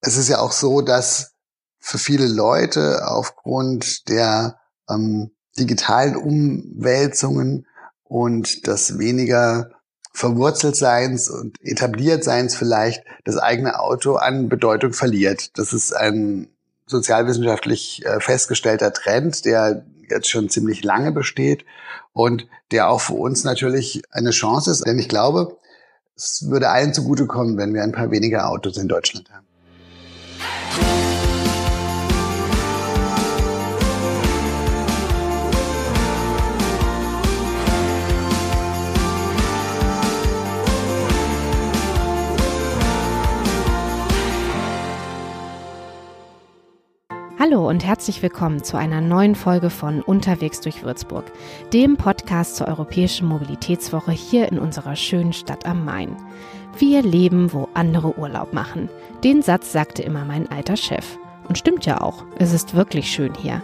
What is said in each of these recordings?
es ist ja auch so, dass für viele Leute aufgrund der ähm, digitalen Umwälzungen und das weniger verwurzelt Seins und etabliert Seins vielleicht das eigene Auto an Bedeutung verliert. Das ist ein sozialwissenschaftlich äh, festgestellter Trend, der jetzt schon ziemlich lange besteht und der auch für uns natürlich eine Chance ist, denn ich glaube, es würde allen zugutekommen, wenn wir ein paar weniger Autos in Deutschland haben. Hallo und herzlich willkommen zu einer neuen Folge von Unterwegs durch Würzburg, dem Podcast zur Europäischen Mobilitätswoche hier in unserer schönen Stadt am Main. Wir leben, wo andere Urlaub machen. Den Satz sagte immer mein alter Chef. Und stimmt ja auch, es ist wirklich schön hier.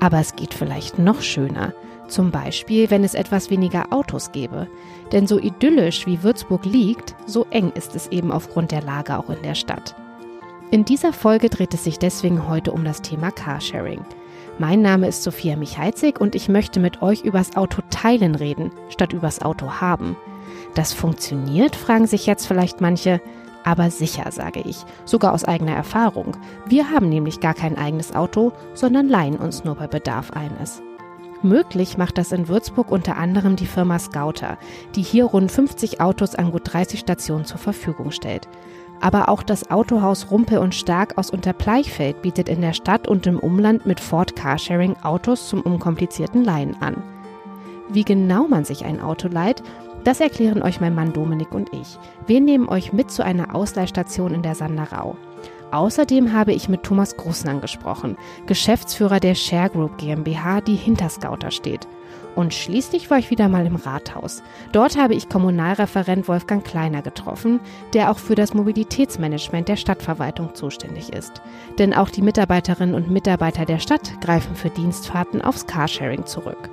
Aber es geht vielleicht noch schöner. Zum Beispiel, wenn es etwas weniger Autos gäbe. Denn so idyllisch wie Würzburg liegt, so eng ist es eben aufgrund der Lage auch in der Stadt. In dieser Folge dreht es sich deswegen heute um das Thema Carsharing. Mein Name ist Sophia Michalzig und ich möchte mit euch übers Auto teilen reden, statt übers Auto haben. Das funktioniert, fragen sich jetzt vielleicht manche, aber sicher, sage ich, sogar aus eigener Erfahrung. Wir haben nämlich gar kein eigenes Auto, sondern leihen uns nur bei Bedarf eines. Möglich macht das in Würzburg unter anderem die Firma Scouter, die hier rund 50 Autos an gut 30 Stationen zur Verfügung stellt. Aber auch das Autohaus Rumpe und Stark aus Unterpleichfeld bietet in der Stadt und im Umland mit Ford Carsharing Autos zum unkomplizierten Leihen an. Wie genau man sich ein Auto leiht, das erklären euch mein Mann Dominik und ich. Wir nehmen euch mit zu einer Ausleihstation in der Sanderau. Außerdem habe ich mit Thomas Grussnang gesprochen, Geschäftsführer der Share Group GmbH, die hinter Scouter steht. Und schließlich war ich wieder mal im Rathaus. Dort habe ich Kommunalreferent Wolfgang Kleiner getroffen, der auch für das Mobilitätsmanagement der Stadtverwaltung zuständig ist. Denn auch die Mitarbeiterinnen und Mitarbeiter der Stadt greifen für Dienstfahrten aufs Carsharing zurück.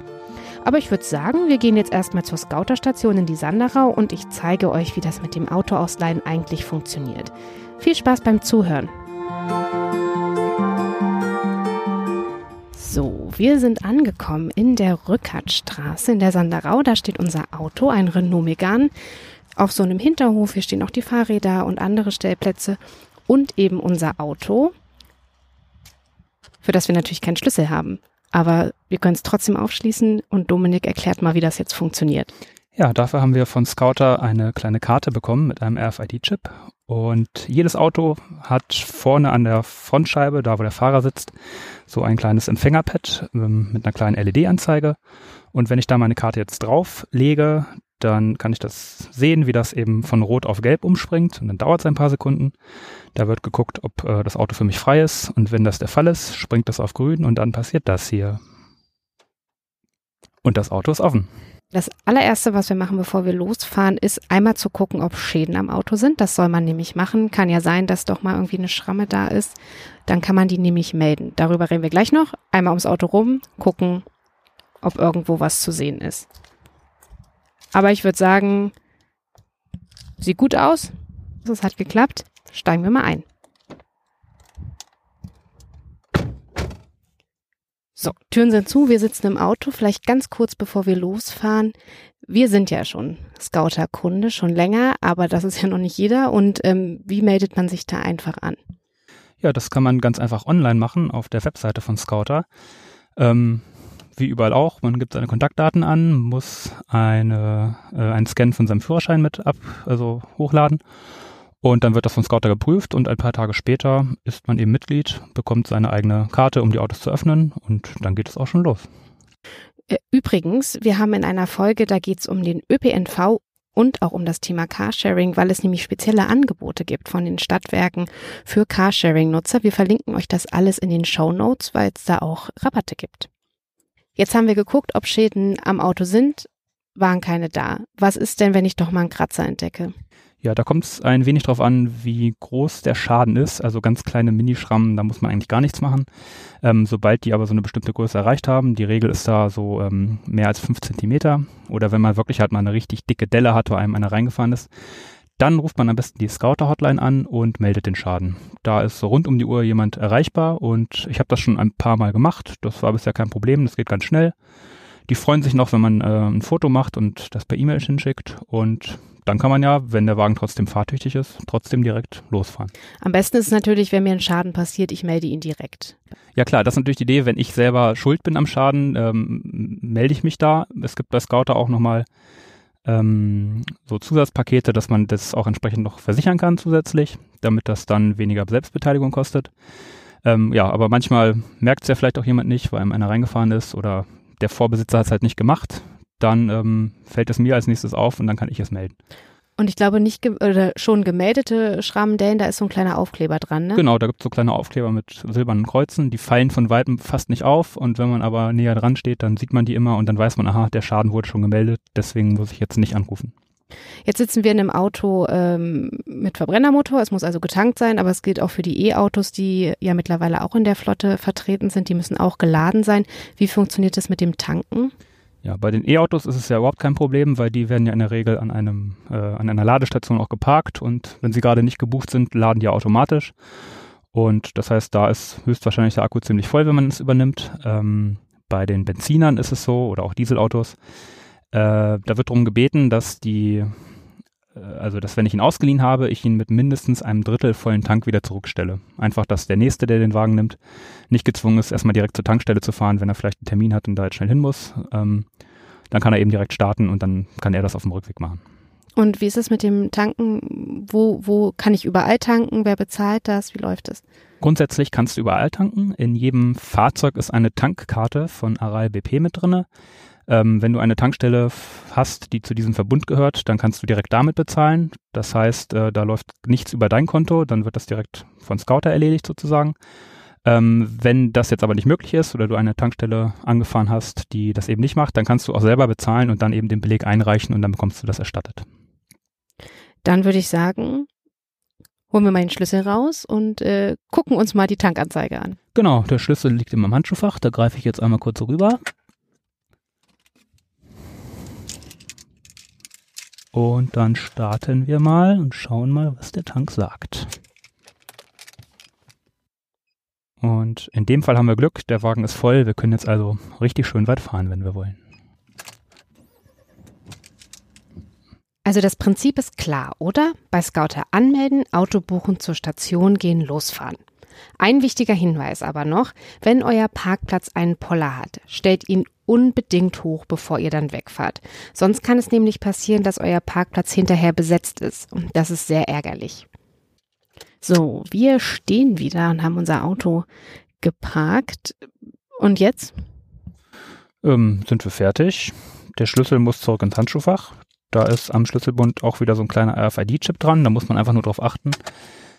Aber ich würde sagen, wir gehen jetzt erstmal zur Scouterstation in die Sanderau und ich zeige euch, wie das mit dem Autoausleihen eigentlich funktioniert. Viel Spaß beim Zuhören! So, wir sind angekommen in der Rückertstraße in der Sanderau. Da steht unser Auto, ein Renault Megane. Auf so einem Hinterhof, hier stehen auch die Fahrräder und andere Stellplätze und eben unser Auto, für das wir natürlich keinen Schlüssel haben. Aber wir können es trotzdem aufschließen und Dominik erklärt mal, wie das jetzt funktioniert. Ja, dafür haben wir von Scouter eine kleine Karte bekommen mit einem RFID-Chip. Und jedes Auto hat vorne an der Frontscheibe, da wo der Fahrer sitzt, so ein kleines Empfängerpad ähm, mit einer kleinen LED-Anzeige. Und wenn ich da meine Karte jetzt drauf lege, dann kann ich das sehen, wie das eben von Rot auf Gelb umspringt. Und dann dauert es ein paar Sekunden. Da wird geguckt, ob äh, das Auto für mich frei ist. Und wenn das der Fall ist, springt das auf Grün und dann passiert das hier. Und das Auto ist offen. Das allererste, was wir machen, bevor wir losfahren, ist einmal zu gucken, ob Schäden am Auto sind. Das soll man nämlich machen. Kann ja sein, dass doch mal irgendwie eine Schramme da ist. Dann kann man die nämlich melden. Darüber reden wir gleich noch. Einmal ums Auto rum, gucken, ob irgendwo was zu sehen ist. Aber ich würde sagen, sieht gut aus. Das hat geklappt. Steigen wir mal ein. So, Türen sind zu, wir sitzen im Auto. Vielleicht ganz kurz, bevor wir losfahren. Wir sind ja schon Scouter-Kunde, schon länger, aber das ist ja noch nicht jeder. Und ähm, wie meldet man sich da einfach an? Ja, das kann man ganz einfach online machen auf der Webseite von Scouter. Ähm, wie überall auch, man gibt seine Kontaktdaten an, muss eine, äh, einen Scan von seinem Führerschein mit ab, also hochladen und dann wird das von Scouter geprüft und ein paar Tage später ist man eben Mitglied, bekommt seine eigene Karte, um die Autos zu öffnen und dann geht es auch schon los. Äh, übrigens, wir haben in einer Folge, da geht es um den ÖPNV und auch um das Thema Carsharing, weil es nämlich spezielle Angebote gibt von den Stadtwerken für Carsharing-Nutzer. Wir verlinken euch das alles in den Show Notes, weil es da auch Rabatte gibt. Jetzt haben wir geguckt, ob Schäden am Auto sind, waren keine da. Was ist denn, wenn ich doch mal einen Kratzer entdecke? Ja, da kommt es ein wenig drauf an, wie groß der Schaden ist. Also ganz kleine Minischrammen, da muss man eigentlich gar nichts machen. Ähm, sobald die aber so eine bestimmte Größe erreicht haben, die Regel ist da so ähm, mehr als fünf Zentimeter. Oder wenn man wirklich halt mal eine richtig dicke Delle hat, wo einem einer reingefahren ist, dann ruft man am besten die Scouter-Hotline an und meldet den Schaden. Da ist rund um die Uhr jemand erreichbar und ich habe das schon ein paar Mal gemacht. Das war bisher kein Problem, das geht ganz schnell. Die freuen sich noch, wenn man äh, ein Foto macht und das per E-Mail hinschickt und dann kann man ja, wenn der Wagen trotzdem fahrtüchtig ist, trotzdem direkt losfahren. Am besten ist es natürlich, wenn mir ein Schaden passiert, ich melde ihn direkt. Ja klar, das ist natürlich die Idee, wenn ich selber schuld bin am Schaden, ähm, melde ich mich da. Es gibt bei Scouter auch nochmal ähm, so Zusatzpakete, dass man das auch entsprechend noch versichern kann zusätzlich, damit das dann weniger Selbstbeteiligung kostet. Ähm, ja, aber manchmal merkt es ja vielleicht auch jemand nicht, weil einem einer reingefahren ist oder der Vorbesitzer hat es halt nicht gemacht. Dann ähm, fällt es mir als nächstes auf und dann kann ich es melden. Und ich glaube nicht ge oder schon gemeldete Schrammdellen, da ist so ein kleiner Aufkleber dran, ne? Genau, da gibt es so kleine Aufkleber mit silbernen Kreuzen, die fallen von weitem fast nicht auf und wenn man aber näher dran steht, dann sieht man die immer und dann weiß man, aha, der Schaden wurde schon gemeldet, deswegen muss ich jetzt nicht anrufen. Jetzt sitzen wir in einem Auto ähm, mit Verbrennermotor, es muss also getankt sein, aber es gilt auch für die E-Autos, die ja mittlerweile auch in der Flotte vertreten sind, die müssen auch geladen sein. Wie funktioniert das mit dem Tanken? Ja, bei den E-Autos ist es ja überhaupt kein Problem, weil die werden ja in der Regel an einem äh, an einer Ladestation auch geparkt und wenn sie gerade nicht gebucht sind, laden die automatisch. Und das heißt, da ist höchstwahrscheinlich der Akku ziemlich voll, wenn man es übernimmt. Ähm, bei den Benzinern ist es so oder auch Dieselautos. Äh, da wird darum gebeten, dass die also dass wenn ich ihn ausgeliehen habe, ich ihn mit mindestens einem Drittel vollen Tank wieder zurückstelle. Einfach, dass der Nächste, der den Wagen nimmt, nicht gezwungen ist, erstmal direkt zur Tankstelle zu fahren, wenn er vielleicht einen Termin hat und da jetzt schnell hin muss. Ähm, dann kann er eben direkt starten und dann kann er das auf dem Rückweg machen. Und wie ist es mit dem Tanken? Wo, wo kann ich überall tanken? Wer bezahlt das? Wie läuft es? Grundsätzlich kannst du überall tanken. In jedem Fahrzeug ist eine Tankkarte von Aral BP mit drinne. Ähm, wenn du eine Tankstelle hast, die zu diesem Verbund gehört, dann kannst du direkt damit bezahlen. Das heißt, äh, da läuft nichts über dein Konto, dann wird das direkt von Scouter erledigt sozusagen. Ähm, wenn das jetzt aber nicht möglich ist oder du eine Tankstelle angefahren hast, die das eben nicht macht, dann kannst du auch selber bezahlen und dann eben den Beleg einreichen und dann bekommst du das erstattet. Dann würde ich sagen, holen wir meinen Schlüssel raus und äh, gucken uns mal die Tankanzeige an. Genau, der Schlüssel liegt in meinem Handschuhfach, da greife ich jetzt einmal kurz rüber. Und dann starten wir mal und schauen mal, was der Tank sagt. Und in dem Fall haben wir Glück, der Wagen ist voll. Wir können jetzt also richtig schön weit fahren, wenn wir wollen. Also das Prinzip ist klar, oder? Bei Scouter anmelden, Auto buchen, zur Station gehen, losfahren. Ein wichtiger Hinweis aber noch, wenn euer Parkplatz einen Poller hat, stellt ihn unbedingt hoch, bevor ihr dann wegfahrt. Sonst kann es nämlich passieren, dass euer Parkplatz hinterher besetzt ist. Und das ist sehr ärgerlich. So, wir stehen wieder und haben unser Auto geparkt. Und jetzt? Ähm, sind wir fertig. Der Schlüssel muss zurück ins Handschuhfach. Da ist am Schlüsselbund auch wieder so ein kleiner RFID-Chip dran. Da muss man einfach nur darauf achten,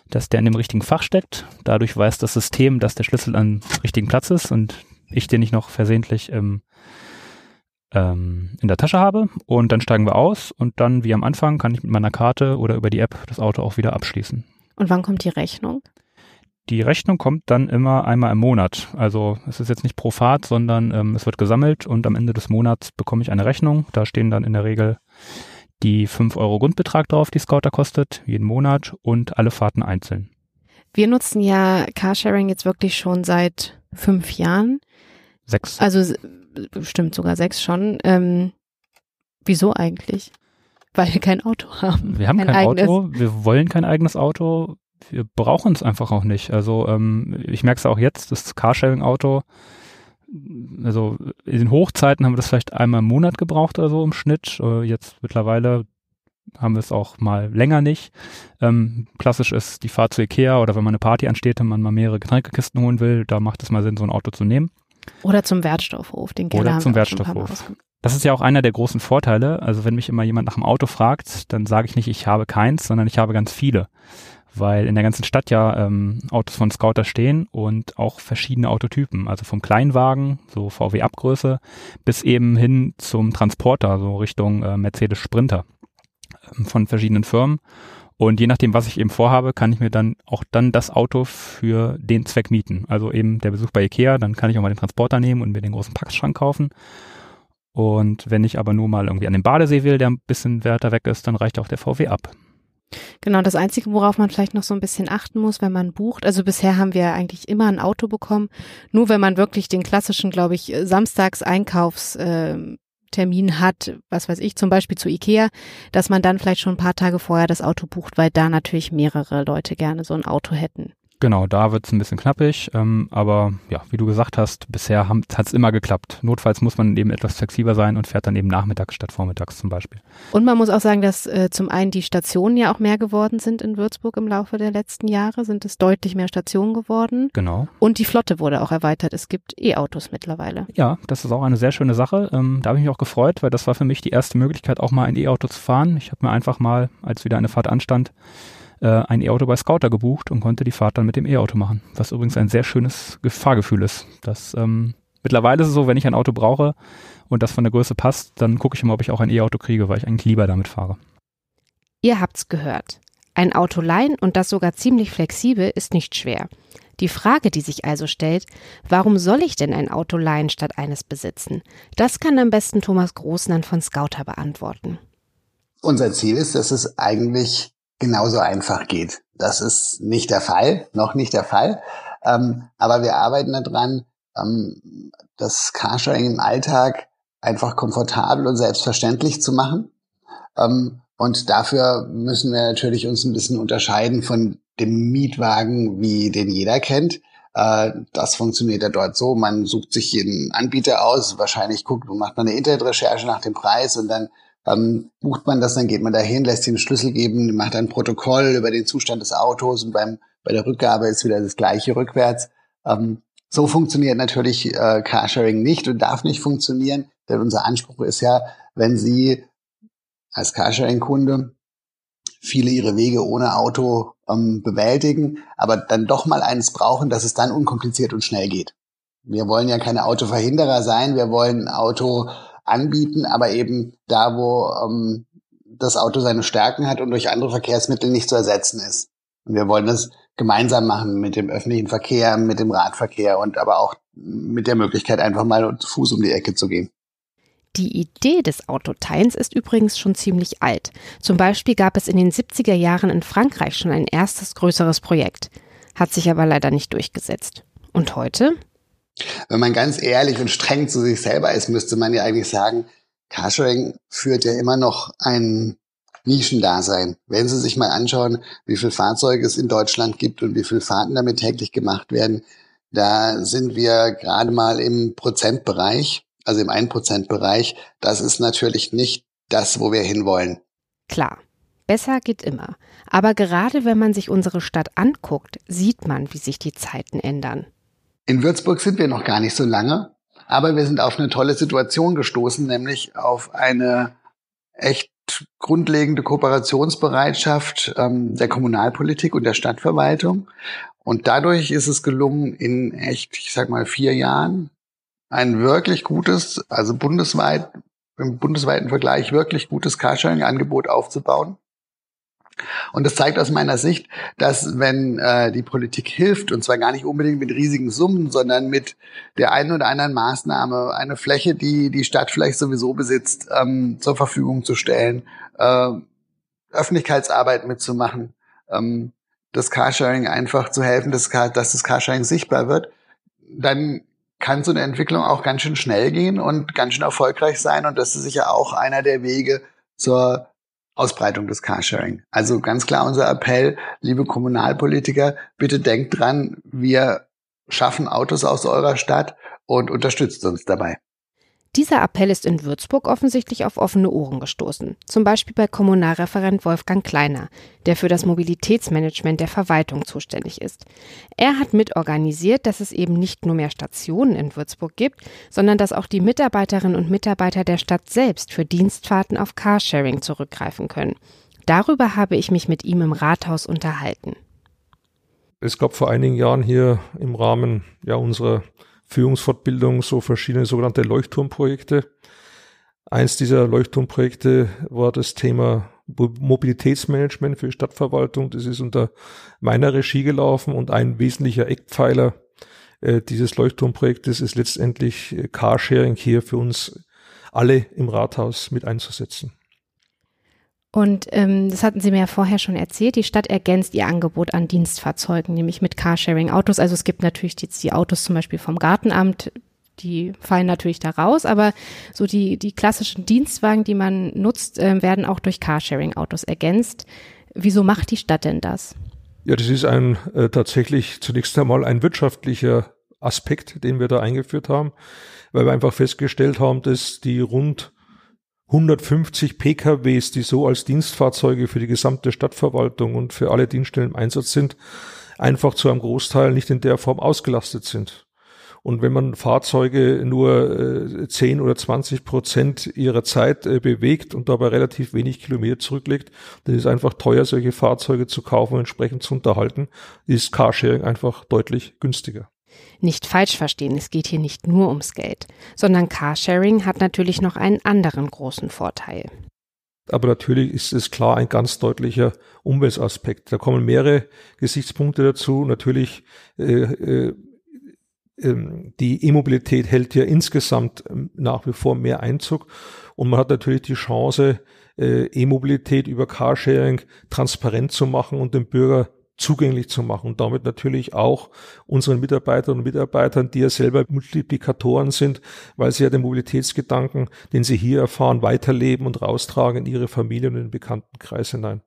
dass der in dem richtigen Fach steckt. Dadurch weiß das System, dass der Schlüssel am richtigen Platz ist und ich den nicht noch versehentlich im, ähm, in der Tasche habe. Und dann steigen wir aus und dann, wie am Anfang, kann ich mit meiner Karte oder über die App das Auto auch wieder abschließen. Und wann kommt die Rechnung? Die Rechnung kommt dann immer einmal im Monat. Also es ist jetzt nicht pro Fahrt, sondern ähm, es wird gesammelt und am Ende des Monats bekomme ich eine Rechnung. Da stehen dann in der Regel die 5 Euro Grundbetrag drauf, die Scouter kostet, jeden Monat und alle Fahrten einzeln. Wir nutzen ja Carsharing jetzt wirklich schon seit fünf Jahren. Sechs. Also bestimmt sogar sechs schon. Ähm, wieso eigentlich? Weil wir kein Auto haben. Wir haben kein, kein Auto, wir wollen kein eigenes Auto, wir brauchen es einfach auch nicht. Also ähm, ich merke es auch jetzt, das Carsharing-Auto, also in den Hochzeiten haben wir das vielleicht einmal im Monat gebraucht oder so im Schnitt. Äh, jetzt mittlerweile haben wir es auch mal länger nicht. Ähm, klassisch ist die Fahrt zu Ikea oder wenn man eine Party ansteht und man mal mehrere Getränkekisten holen will, da macht es mal Sinn, so ein Auto zu nehmen. Oder zum Wertstoffhof, den Keller Oder zum Wertstoffhof. Das ist ja auch einer der großen Vorteile. Also wenn mich immer jemand nach dem Auto fragt, dann sage ich nicht, ich habe keins, sondern ich habe ganz viele. Weil in der ganzen Stadt ja ähm, Autos von Scouter stehen und auch verschiedene Autotypen. Also vom Kleinwagen, so VW-Abgröße, bis eben hin zum Transporter, so Richtung äh, Mercedes Sprinter ähm, von verschiedenen Firmen. Und je nachdem, was ich eben vorhabe, kann ich mir dann auch dann das Auto für den Zweck mieten. Also eben der Besuch bei Ikea, dann kann ich auch mal den Transporter nehmen und mir den großen Packschrank kaufen. Und wenn ich aber nur mal irgendwie an den Badesee will, der ein bisschen weiter weg ist, dann reicht auch der VW ab. Genau, das Einzige, worauf man vielleicht noch so ein bisschen achten muss, wenn man bucht, also bisher haben wir eigentlich immer ein Auto bekommen, nur wenn man wirklich den klassischen, glaube ich, Samstags-Einkaufstermin ähm, hat, was weiß ich, zum Beispiel zu Ikea, dass man dann vielleicht schon ein paar Tage vorher das Auto bucht, weil da natürlich mehrere Leute gerne so ein Auto hätten. Genau, da wird es ein bisschen knappig, ähm, aber ja, wie du gesagt hast, bisher hat es immer geklappt. Notfalls muss man eben etwas flexibler sein und fährt dann eben nachmittags statt vormittags zum Beispiel. Und man muss auch sagen, dass äh, zum einen die Stationen ja auch mehr geworden sind in Würzburg im Laufe der letzten Jahre, sind es deutlich mehr Stationen geworden. Genau. Und die Flotte wurde auch erweitert. Es gibt E-Autos mittlerweile. Ja, das ist auch eine sehr schöne Sache. Ähm, da habe ich mich auch gefreut, weil das war für mich die erste Möglichkeit, auch mal ein E-Auto zu fahren. Ich habe mir einfach mal, als wieder eine Fahrt anstand, äh, ein E-Auto bei Scouter gebucht und konnte die Fahrt dann mit dem E-Auto machen. Was übrigens ein sehr schönes Fahrgefühl ist. Das, ähm, mittlerweile ist es so, wenn ich ein Auto brauche und das von der Größe passt, dann gucke ich immer, ob ich auch ein E-Auto kriege, weil ich eigentlich lieber damit fahre. Ihr habt's gehört. Ein Auto leihen und das sogar ziemlich flexibel ist nicht schwer. Die Frage, die sich also stellt, warum soll ich denn ein Auto leihen statt eines besitzen? Das kann am besten Thomas Großmann von Scouter beantworten. Unser Ziel ist, dass es eigentlich genauso einfach geht. Das ist nicht der Fall, noch nicht der Fall. Ähm, aber wir arbeiten daran, ähm, das Carsharing im Alltag einfach komfortabel und selbstverständlich zu machen. Ähm, und dafür müssen wir natürlich uns ein bisschen unterscheiden von dem Mietwagen, wie den jeder kennt. Äh, das funktioniert ja dort so. Man sucht sich jeden Anbieter aus. Wahrscheinlich guckt, macht man eine Internetrecherche nach dem Preis und dann ähm, bucht man das, dann geht man dahin, lässt einen Schlüssel geben, macht ein Protokoll über den Zustand des Autos und beim, bei der Rückgabe ist wieder das gleiche rückwärts. Ähm, so funktioniert natürlich äh, Carsharing nicht und darf nicht funktionieren, denn unser Anspruch ist ja, wenn Sie als Carsharing-Kunde viele ihre Wege ohne Auto ähm, bewältigen, aber dann doch mal eins brauchen, dass es dann unkompliziert und schnell geht. Wir wollen ja keine Autoverhinderer sein, wir wollen ein Auto anbieten, aber eben da, wo ähm, das Auto seine Stärken hat und durch andere Verkehrsmittel nicht zu ersetzen ist. Und wir wollen das gemeinsam machen mit dem öffentlichen Verkehr, mit dem Radverkehr und aber auch mit der Möglichkeit, einfach mal zu Fuß um die Ecke zu gehen. Die Idee des Autoteilens ist übrigens schon ziemlich alt. Zum Beispiel gab es in den 70er Jahren in Frankreich schon ein erstes größeres Projekt, hat sich aber leider nicht durchgesetzt. Und heute? Wenn man ganz ehrlich und streng zu sich selber ist, müsste man ja eigentlich sagen, Carsharing führt ja immer noch ein Nischendasein. Wenn Sie sich mal anschauen, wie viele Fahrzeuge es in Deutschland gibt und wie viele Fahrten damit täglich gemacht werden, da sind wir gerade mal im Prozentbereich, also im 1%-Bereich. Das ist natürlich nicht das, wo wir hinwollen. Klar, besser geht immer. Aber gerade wenn man sich unsere Stadt anguckt, sieht man, wie sich die Zeiten ändern. In Würzburg sind wir noch gar nicht so lange, aber wir sind auf eine tolle Situation gestoßen, nämlich auf eine echt grundlegende Kooperationsbereitschaft ähm, der Kommunalpolitik und der Stadtverwaltung. Und dadurch ist es gelungen, in echt, ich sag mal, vier Jahren ein wirklich gutes, also bundesweit, im bundesweiten Vergleich wirklich gutes Carsharing-Angebot aufzubauen. Und das zeigt aus meiner Sicht, dass wenn äh, die Politik hilft, und zwar gar nicht unbedingt mit riesigen Summen, sondern mit der einen oder anderen Maßnahme, eine Fläche, die die Stadt vielleicht sowieso besitzt, ähm, zur Verfügung zu stellen, äh, Öffentlichkeitsarbeit mitzumachen, ähm, das Carsharing einfach zu helfen, dass, dass das Carsharing sichtbar wird, dann kann so eine Entwicklung auch ganz schön schnell gehen und ganz schön erfolgreich sein. Und das ist sicher auch einer der Wege zur Ausbreitung des Carsharing. Also ganz klar unser Appell, liebe Kommunalpolitiker, bitte denkt dran, wir schaffen Autos aus eurer Stadt und unterstützt uns dabei. Dieser Appell ist in Würzburg offensichtlich auf offene Ohren gestoßen. Zum Beispiel bei Kommunalreferent Wolfgang Kleiner, der für das Mobilitätsmanagement der Verwaltung zuständig ist. Er hat mitorganisiert, dass es eben nicht nur mehr Stationen in Würzburg gibt, sondern dass auch die Mitarbeiterinnen und Mitarbeiter der Stadt selbst für Dienstfahrten auf Carsharing zurückgreifen können. Darüber habe ich mich mit ihm im Rathaus unterhalten. Es gab vor einigen Jahren hier im Rahmen ja, unserer Führungsfortbildung so verschiedene sogenannte Leuchtturmprojekte. Eins dieser Leuchtturmprojekte war das Thema Mobilitätsmanagement für die Stadtverwaltung. Das ist unter meiner Regie gelaufen und ein wesentlicher Eckpfeiler äh, dieses Leuchtturmprojektes ist letztendlich äh, Carsharing hier für uns alle im Rathaus mit einzusetzen. Und ähm, das hatten Sie mir ja vorher schon erzählt. Die Stadt ergänzt ihr Angebot an Dienstfahrzeugen, nämlich mit Carsharing-Autos. Also es gibt natürlich jetzt die Autos zum Beispiel vom Gartenamt, die fallen natürlich da raus, aber so die, die klassischen Dienstwagen, die man nutzt, äh, werden auch durch Carsharing-Autos ergänzt. Wieso macht die Stadt denn das? Ja, das ist ein äh, tatsächlich zunächst einmal ein wirtschaftlicher Aspekt, den wir da eingeführt haben, weil wir einfach festgestellt haben, dass die rund 150 PKWs, die so als Dienstfahrzeuge für die gesamte Stadtverwaltung und für alle Dienststellen im Einsatz sind, einfach zu einem Großteil nicht in der Form ausgelastet sind. Und wenn man Fahrzeuge nur äh, 10 oder 20 Prozent ihrer Zeit äh, bewegt und dabei relativ wenig Kilometer zurücklegt, dann ist es einfach teuer, solche Fahrzeuge zu kaufen und entsprechend zu unterhalten. Ist Carsharing einfach deutlich günstiger. Nicht falsch verstehen, es geht hier nicht nur ums Geld, sondern Carsharing hat natürlich noch einen anderen großen Vorteil. Aber natürlich ist es klar ein ganz deutlicher Umweltaspekt. Da kommen mehrere Gesichtspunkte dazu. Natürlich äh, äh, ähm, die E-Mobilität hält ja insgesamt ähm, nach wie vor mehr Einzug und man hat natürlich die Chance, äh, E-Mobilität über Carsharing transparent zu machen und dem Bürger zugänglich zu machen und damit natürlich auch unseren Mitarbeiterinnen und Mitarbeitern, die ja selber Multiplikatoren sind, weil sie ja den Mobilitätsgedanken, den sie hier erfahren, weiterleben und raustragen in ihre Familie und in den Bekanntenkreis hinein.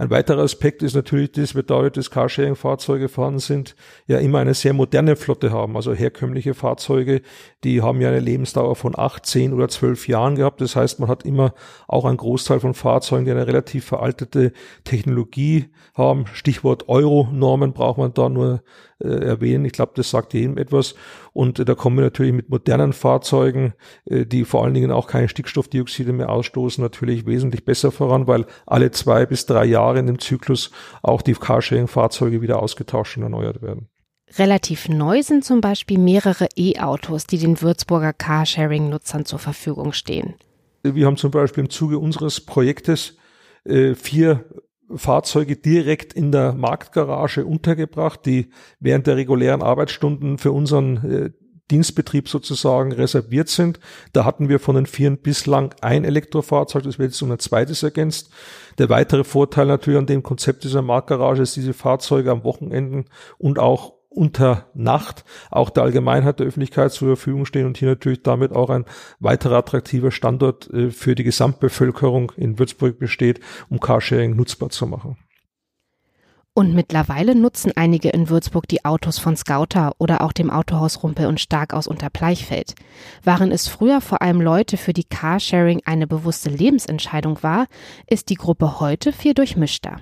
Ein weiterer Aspekt ist natürlich, dass wir dadurch, dass Carsharing-Fahrzeuge vorhanden sind, ja immer eine sehr moderne Flotte haben. Also herkömmliche Fahrzeuge, die haben ja eine Lebensdauer von acht, zehn oder zwölf Jahren gehabt. Das heißt, man hat immer auch einen Großteil von Fahrzeugen, die eine relativ veraltete Technologie haben. Stichwort Euro-Normen braucht man da nur äh, erwähnen. Ich glaube, das sagt jedem etwas. Und äh, da kommen wir natürlich mit modernen Fahrzeugen, äh, die vor allen Dingen auch keine Stickstoffdioxide mehr ausstoßen, natürlich wesentlich besser voran, weil alle zwei bis drei Jahre in dem Zyklus auch die Carsharing-Fahrzeuge wieder ausgetauscht und erneuert werden. Relativ neu sind zum Beispiel mehrere E-Autos, die den Würzburger Carsharing-Nutzern zur Verfügung stehen. Wir haben zum Beispiel im Zuge unseres Projektes äh, vier Fahrzeuge direkt in der Marktgarage untergebracht, die während der regulären Arbeitsstunden für unseren äh, Dienstbetrieb sozusagen reserviert sind. Da hatten wir von den Vieren bislang ein Elektrofahrzeug, das wird jetzt um ein zweites ergänzt. Der weitere Vorteil natürlich an dem Konzept dieser Marktgarage ist, diese Fahrzeuge am Wochenenden und auch unter Nacht auch der Allgemeinheit der Öffentlichkeit zur Verfügung stehen und hier natürlich damit auch ein weiterer attraktiver Standort äh, für die Gesamtbevölkerung in Würzburg besteht, um Carsharing nutzbar zu machen. Und mittlerweile nutzen einige in Würzburg die Autos von Scouter oder auch dem Autohaus Rumpel und Stark aus Unterbleichfeld. Waren es früher vor allem Leute, für die Carsharing eine bewusste Lebensentscheidung war, ist die Gruppe heute viel durchmischter.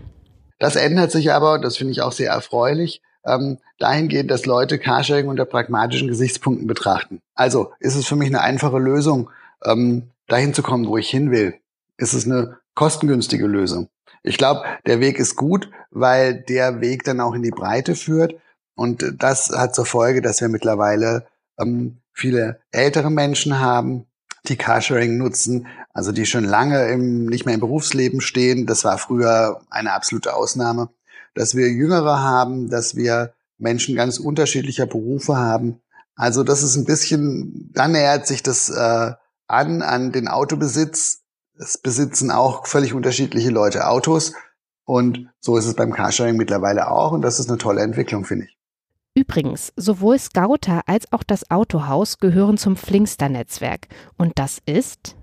Das ändert sich aber, das finde ich auch sehr erfreulich ähm, dahingehend, dass Leute Carsharing unter pragmatischen Gesichtspunkten betrachten. Also ist es für mich eine einfache Lösung, ähm, dahin zu kommen, wo ich hin will. Ist es eine kostengünstige Lösung. Ich glaube, der Weg ist gut, weil der Weg dann auch in die Breite führt. Und das hat zur Folge, dass wir mittlerweile ähm, viele ältere Menschen haben, die Carsharing nutzen, also die schon lange im, nicht mehr im Berufsleben stehen. Das war früher eine absolute Ausnahme dass wir Jüngere haben, dass wir Menschen ganz unterschiedlicher Berufe haben. Also das ist ein bisschen, dann nähert sich das äh, an an den Autobesitz. Es besitzen auch völlig unterschiedliche Leute Autos. Und so ist es beim Carsharing mittlerweile auch. Und das ist eine tolle Entwicklung, finde ich. Übrigens, sowohl Scouter als auch das Autohaus gehören zum Flingster-Netzwerk. Und das ist?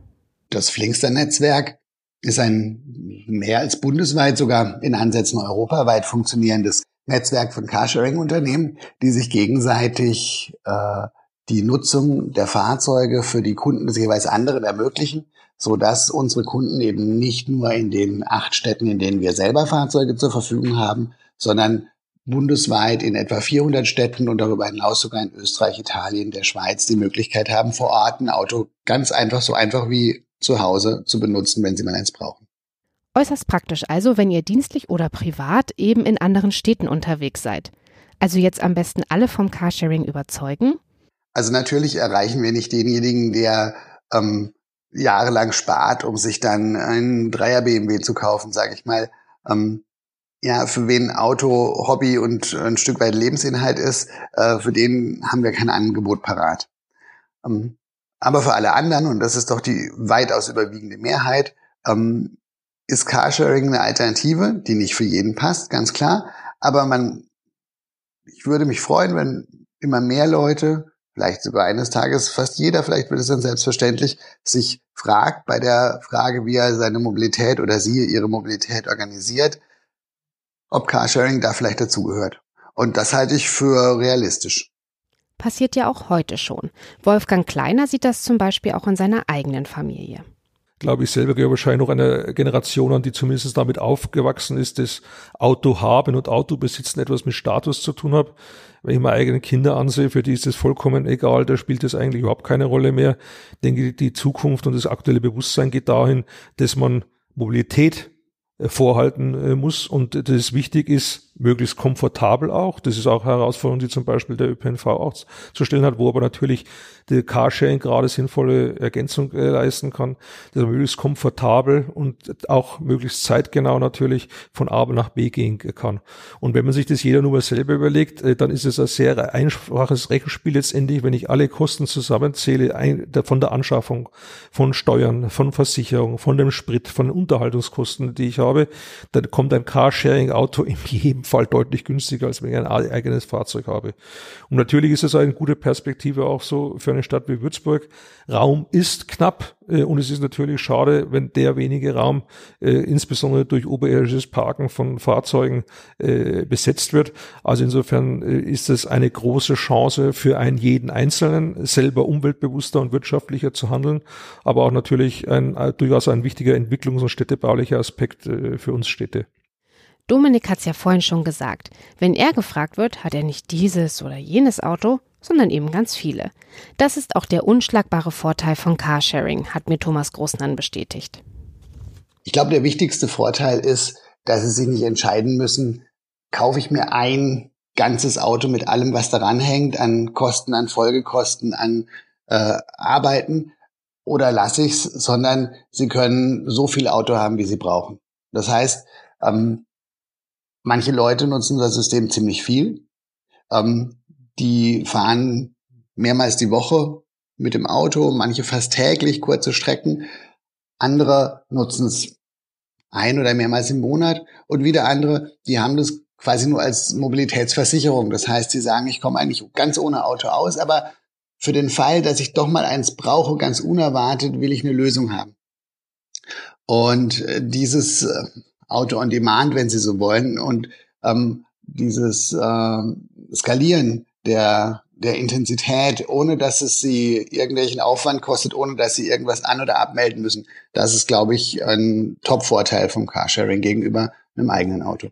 Das Flingster-Netzwerk ist ein mehr als bundesweit, sogar in Ansätzen europaweit funktionierendes Netzwerk von Carsharing-Unternehmen, die sich gegenseitig äh, die Nutzung der Fahrzeuge für die Kunden des jeweils anderen ermöglichen, so dass unsere Kunden eben nicht nur in den acht Städten, in denen wir selber Fahrzeuge zur Verfügung haben, sondern bundesweit in etwa 400 Städten und darüber hinaus sogar in Österreich, Italien, der Schweiz die Möglichkeit haben, vor Ort ein Auto ganz einfach, so einfach wie zu Hause zu benutzen, wenn Sie mal eins brauchen. Äußerst praktisch also, wenn ihr dienstlich oder privat eben in anderen Städten unterwegs seid. Also jetzt am besten alle vom Carsharing überzeugen? Also natürlich erreichen wir nicht denjenigen, der ähm, jahrelang spart, um sich dann einen Dreier BMW zu kaufen, sage ich mal. Ähm, ja, für wen Auto Hobby und ein Stück weit Lebensinhalt ist, äh, für den haben wir kein Angebot parat. Ähm, aber für alle anderen, und das ist doch die weitaus überwiegende Mehrheit, ähm, ist Carsharing eine Alternative, die nicht für jeden passt, ganz klar. Aber man, ich würde mich freuen, wenn immer mehr Leute, vielleicht sogar eines Tages fast jeder, vielleicht wird es dann selbstverständlich, sich fragt bei der Frage, wie er seine Mobilität oder sie ihre Mobilität organisiert, ob Carsharing da vielleicht dazugehört. Und das halte ich für realistisch. Passiert ja auch heute schon. Wolfgang Kleiner sieht das zum Beispiel auch in seiner eigenen Familie glaube ich, selber gehöre wahrscheinlich noch einer Generation an, die zumindest damit aufgewachsen ist, dass Auto haben und Auto besitzen etwas mit Status zu tun hat. Wenn ich meine eigenen Kinder ansehe, für die ist das vollkommen egal, da spielt das eigentlich überhaupt keine Rolle mehr. Ich denke, die Zukunft und das aktuelle Bewusstsein geht dahin, dass man Mobilität äh, vorhalten äh, muss und das wichtig ist, möglichst komfortabel auch. Das ist auch eine Herausforderung, die zum Beispiel der ÖPNV auch zu stellen hat, wo aber natürlich der Carsharing gerade sinnvolle Ergänzung äh, leisten kann, dass er möglichst komfortabel und auch möglichst zeitgenau natürlich von A nach B gehen kann. Und wenn man sich das jeder nur mal selber überlegt, äh, dann ist es ein sehr einfaches Rechenspiel letztendlich, wenn ich alle Kosten zusammenzähle, ein, der, von der Anschaffung, von Steuern, von Versicherung, von dem Sprit, von den Unterhaltungskosten, die ich habe, dann kommt ein Carsharing-Auto in jedem Fall deutlich günstiger, als wenn ich ein eigenes Fahrzeug habe. Und natürlich ist es eine gute Perspektive auch so für eine Stadt wie Würzburg. Raum ist knapp äh, und es ist natürlich schade, wenn der wenige Raum äh, insbesondere durch oberirdisches Parken von Fahrzeugen äh, besetzt wird. Also insofern äh, ist es eine große Chance für einen jeden Einzelnen, selber umweltbewusster und wirtschaftlicher zu handeln, aber auch natürlich ein, äh, durchaus ein wichtiger Entwicklungs- und städtebaulicher Aspekt äh, für uns Städte. Dominik hat es ja vorhin schon gesagt. Wenn er gefragt wird, hat er nicht dieses oder jenes Auto, sondern eben ganz viele. Das ist auch der unschlagbare Vorteil von Carsharing, hat mir Thomas Großmann bestätigt. Ich glaube, der wichtigste Vorteil ist, dass Sie sich nicht entscheiden müssen, kaufe ich mir ein ganzes Auto mit allem, was daran hängt, an Kosten, an Folgekosten, an äh, Arbeiten, oder lasse ich es, sondern Sie können so viel Auto haben, wie Sie brauchen. Das heißt, ähm, manche Leute nutzen das System ziemlich viel. Ähm, die fahren mehrmals die Woche mit dem Auto, manche fast täglich kurze Strecken. Andere nutzen es ein oder mehrmals im Monat und wieder andere, die haben das quasi nur als Mobilitätsversicherung. Das heißt, sie sagen, ich komme eigentlich ganz ohne Auto aus, aber für den Fall, dass ich doch mal eins brauche, ganz unerwartet, will ich eine Lösung haben. Und äh, dieses äh, Auto on Demand, wenn Sie so wollen, und ähm, dieses äh, Skalieren der, der Intensität, ohne dass es sie irgendwelchen Aufwand kostet, ohne dass sie irgendwas an- oder abmelden müssen. Das ist, glaube ich, ein Top-Vorteil vom Carsharing gegenüber einem eigenen Auto.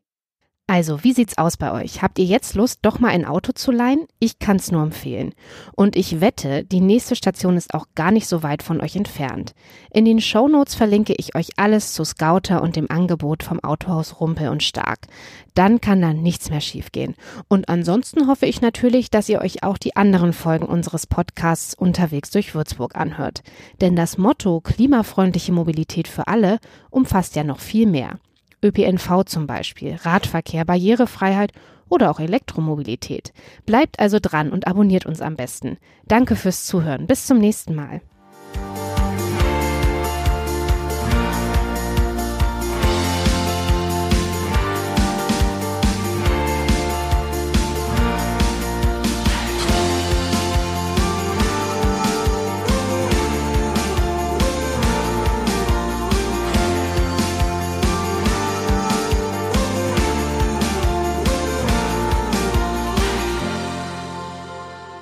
Also, wie sieht's aus bei euch? Habt ihr jetzt Lust, doch mal ein Auto zu leihen? Ich kann's nur empfehlen. Und ich wette, die nächste Station ist auch gar nicht so weit von euch entfernt. In den Shownotes verlinke ich euch alles zu Scouter und dem Angebot vom Autohaus Rumpel und Stark. Dann kann da nichts mehr schiefgehen. Und ansonsten hoffe ich natürlich, dass ihr euch auch die anderen Folgen unseres Podcasts unterwegs durch Würzburg anhört. Denn das Motto klimafreundliche Mobilität für alle umfasst ja noch viel mehr. ÖPNV zum Beispiel, Radverkehr, Barrierefreiheit oder auch Elektromobilität. Bleibt also dran und abonniert uns am besten. Danke fürs Zuhören. Bis zum nächsten Mal.